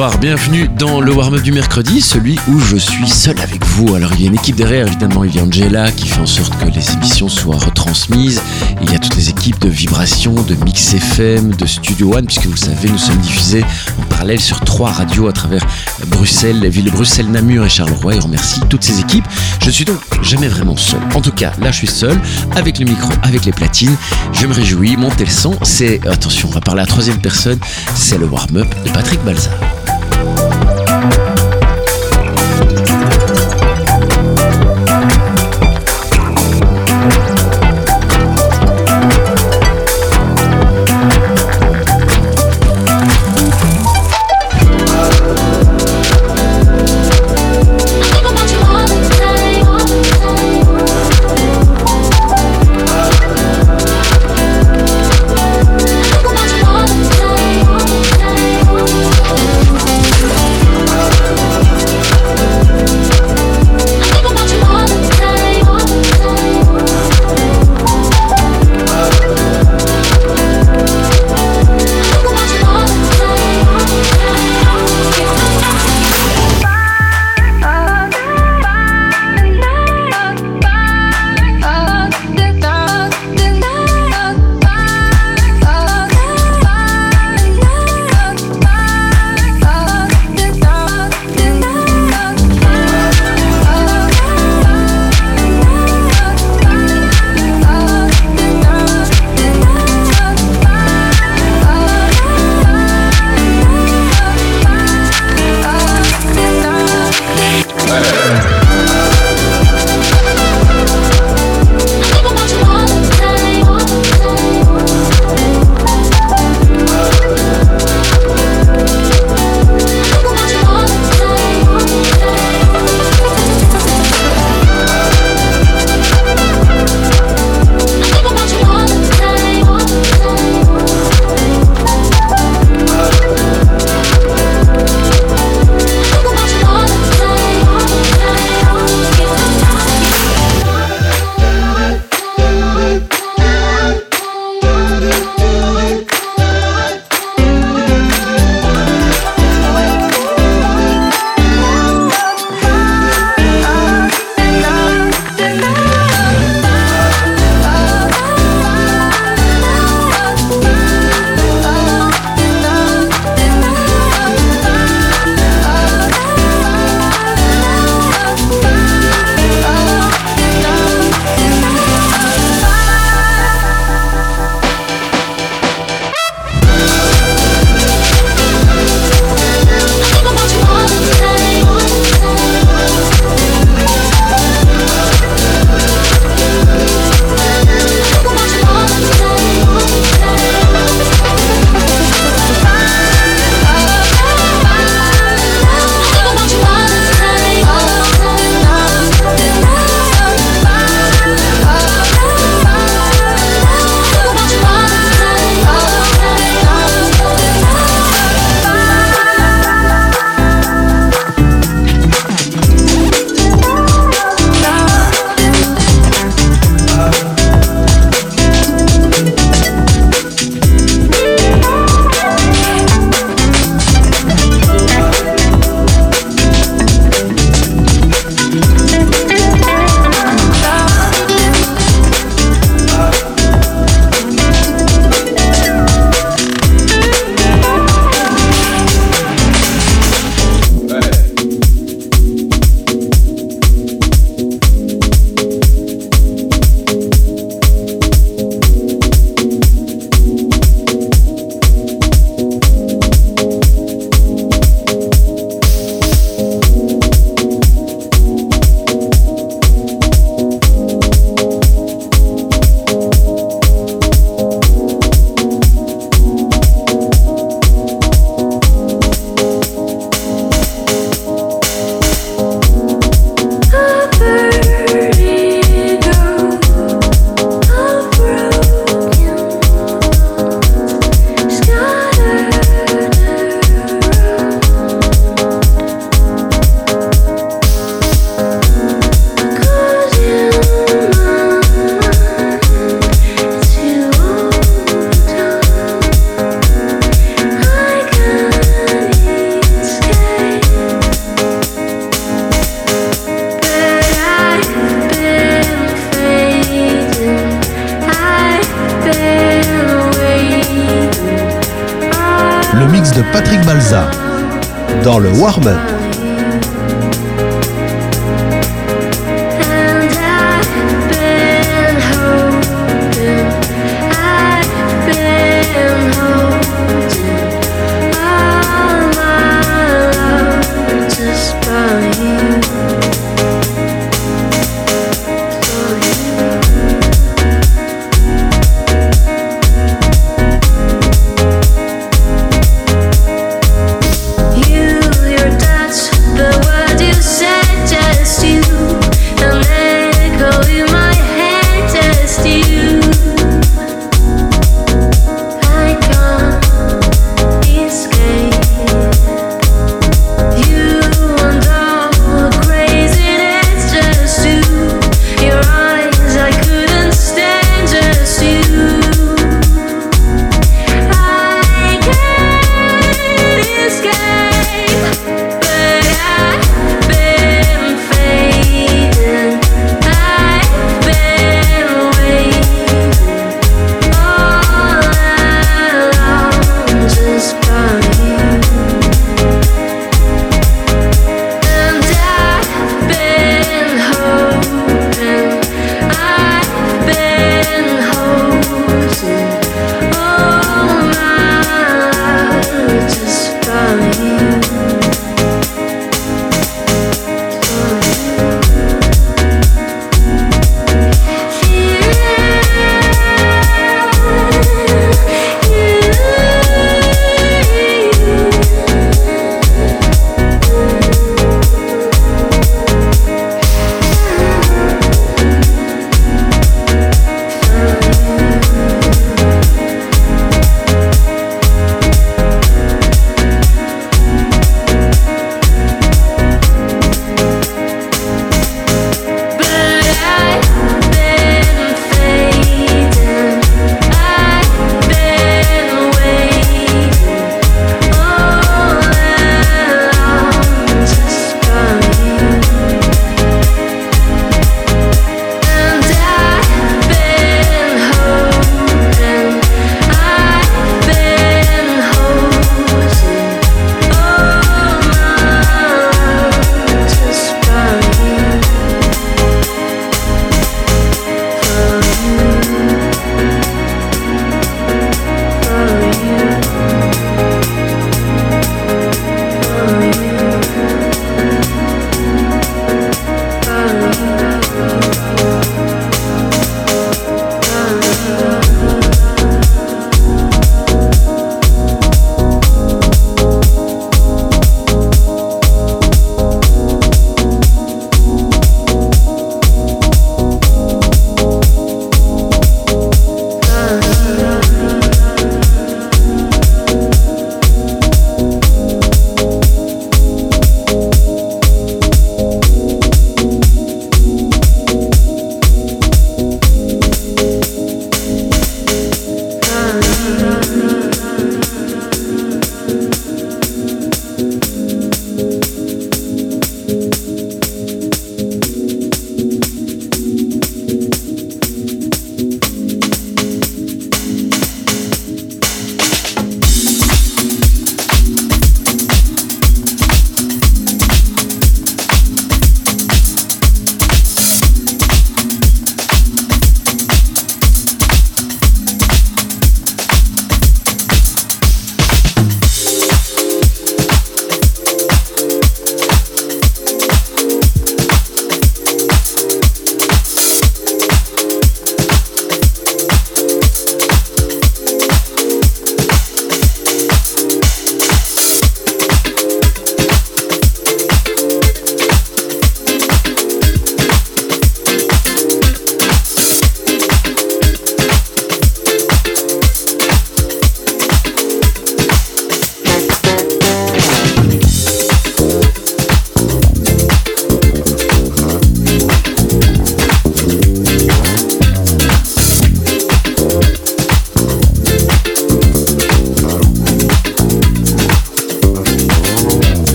Bienvenue dans le warm-up du mercredi, celui où je suis seul avec vous. Alors il y a une équipe derrière, évidemment, il y a Angela qui fait en sorte que les émissions soient retransmises. Il y a toutes les équipes de Vibration, de Mix FM, de Studio One, puisque vous savez, nous sommes diffusés en parallèle sur trois radios à travers Bruxelles, la ville de Bruxelles, Namur et Charleroi. Et remercie toutes ces équipes. Je suis donc jamais vraiment seul. En tout cas, là je suis seul, avec le micro, avec les platines. Je me réjouis, montez le son. C'est, attention, on va parler à la troisième personne, c'est le warm-up de Patrick Balza.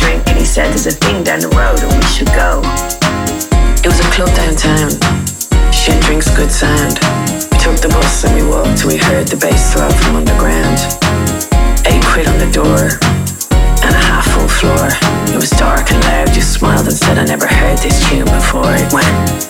drink and he said there's a thing down the road and we should go. It was a club downtown. Shit drinks good sound. We took the bus and we walked till we heard the bass throb from underground. Eight quid on the door and a half full floor. It was dark and loud, just smiled and said I never heard this tune before. It went.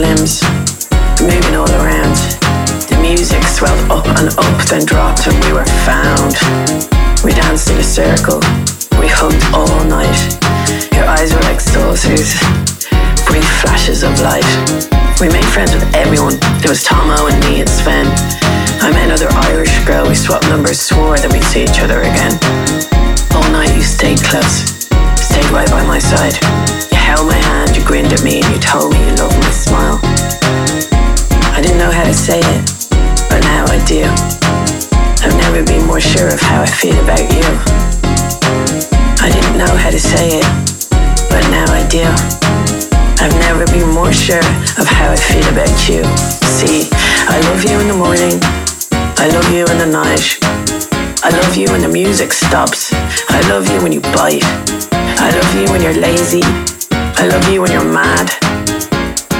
limbs, moving all around. The music swelled up and up, then dropped, and we were found. We danced in a circle, we hugged all night. Your eyes were like saucers, brief flashes of light. We made friends with everyone. There was Tomo and me and Sven. I met another Irish girl. We swapped numbers, swore that we'd see each other again. All night you stayed close, stayed right by my side held my hand, you grinned at me, and you told me you loved my smile. I didn't know how to say it, but now I do. I've never been more sure of how I feel about you. I didn't know how to say it, but now I do. I've never been more sure of how I feel about you. See, I love you in the morning, I love you in the night. I love you when the music stops. I love you when you bite. I love you when you're lazy. I love you when you're mad.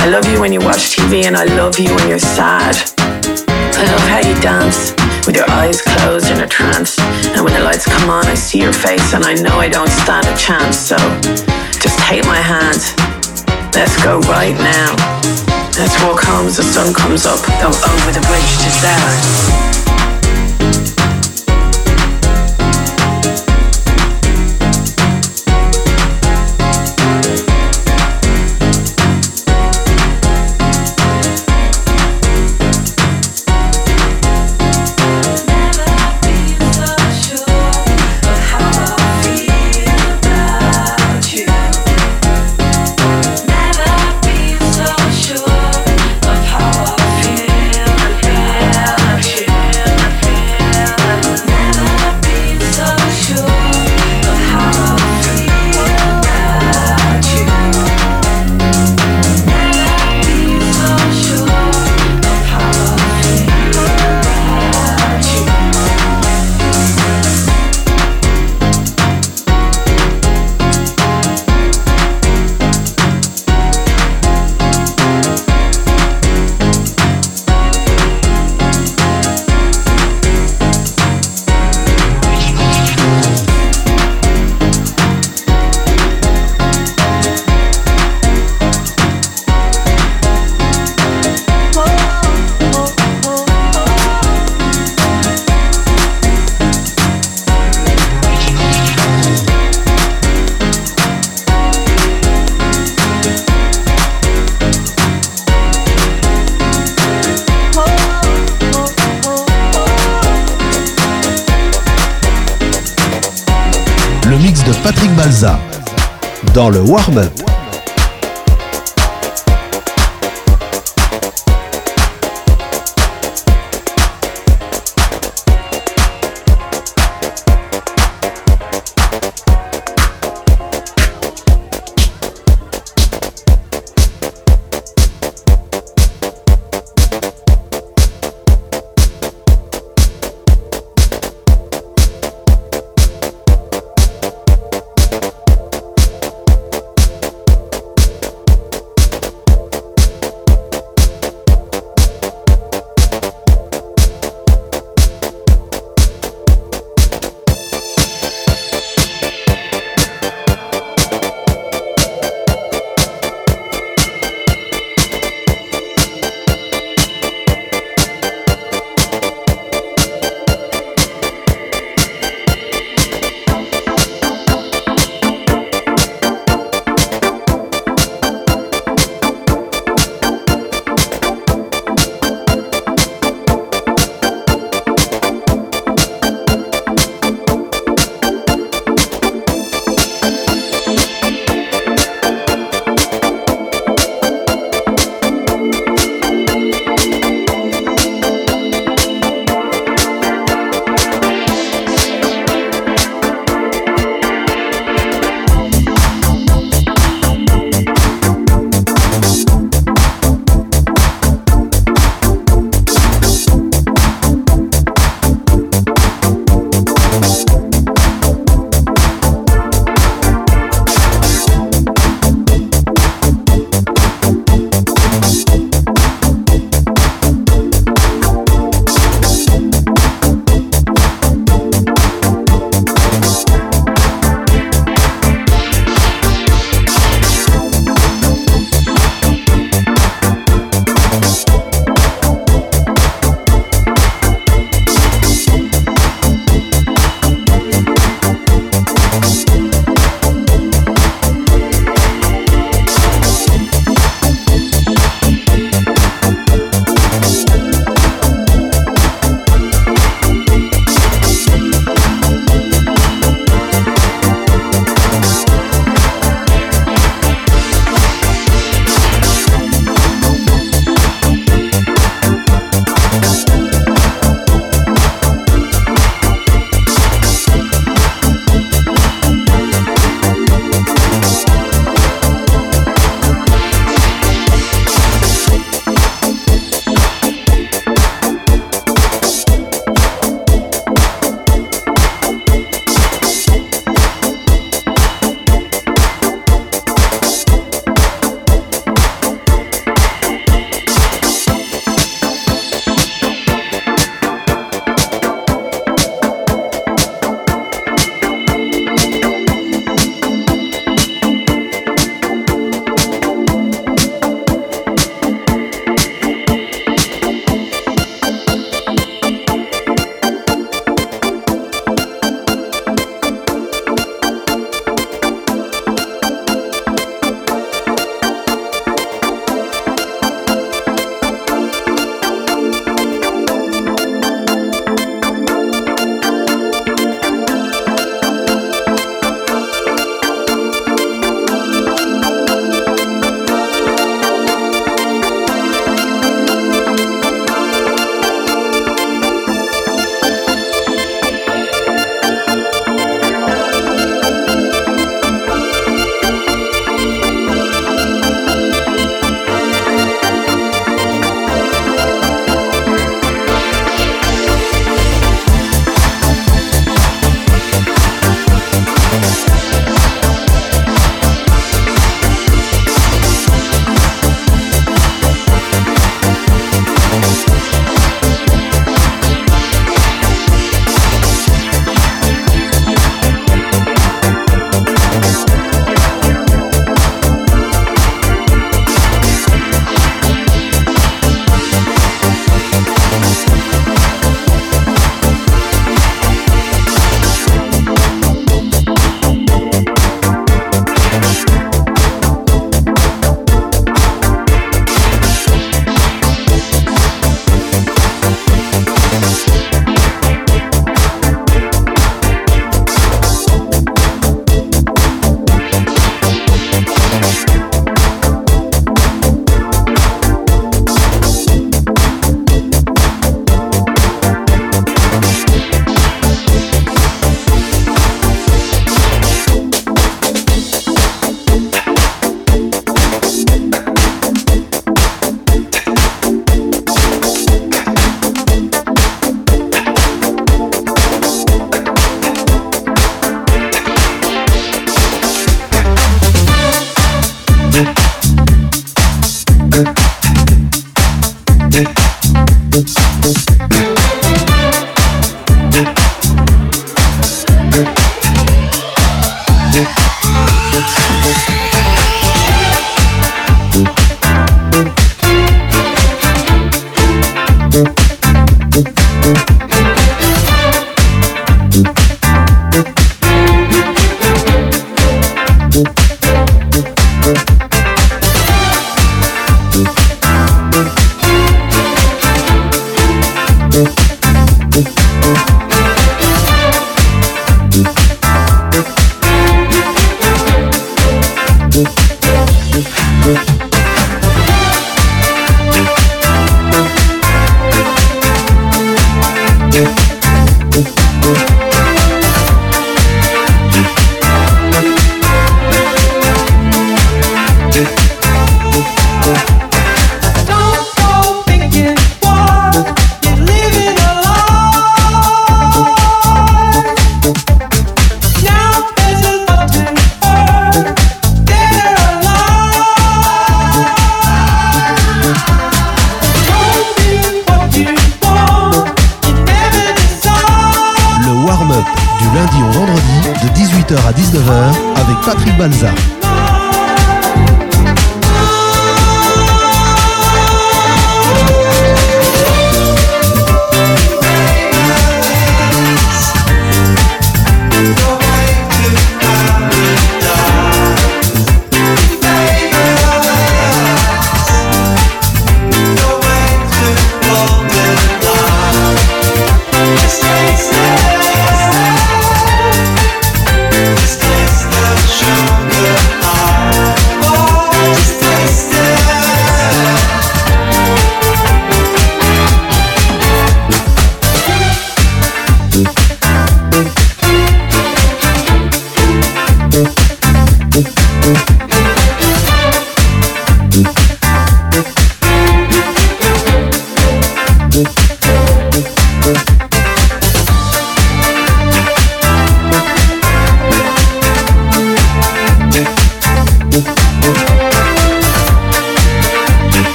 I love you when you watch TV and I love you when you're sad. I love how you dance with your eyes closed in a trance. And when the lights come on, I see your face and I know I don't stand a chance. So just take my hand. Let's go right now. Let's walk home as the sun comes up. Go over the bridge to South. dans le warm-up.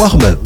Warm-up.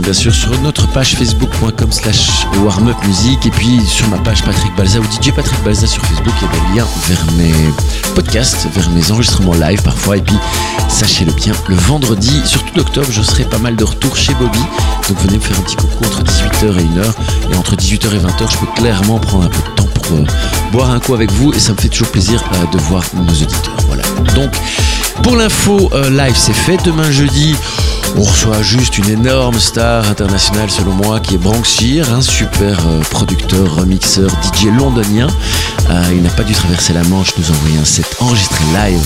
Bien sûr sur notre page facebook.com slash warmupmusic et puis sur ma page Patrick Balza ou DJ Patrick Balza sur Facebook, il y a des liens vers mes podcasts, vers mes enregistrements live parfois. Et puis sachez-le bien, le vendredi, surtout d'octobre, je serai pas mal de retour chez Bobby, donc venez me faire un petit coucou entre 18h et 1h et entre 18h et 20h, je peux clairement prendre un peu de temps pour euh, boire un coup avec vous. Et ça me fait toujours plaisir euh, de voir nos auditeurs. Voilà. Donc pour l'info euh, live c'est fait, demain jeudi on reçoit juste une énorme star internationale selon moi qui est Brank Shear, un super euh, producteur, remixeur, DJ londonien. Euh, il n'a pas dû traverser la Manche, nous envoyer un set enregistré live.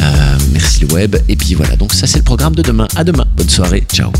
Euh, merci le web. Et puis voilà, donc ça c'est le programme de demain. À demain, bonne soirée, ciao.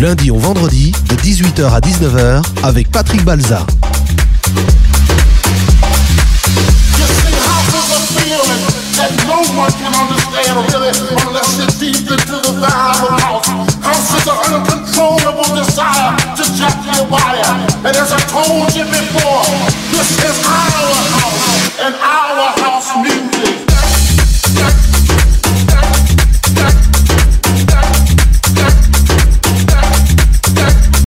Lundi au vendredi de 18h à 19h avec Patrick Balza.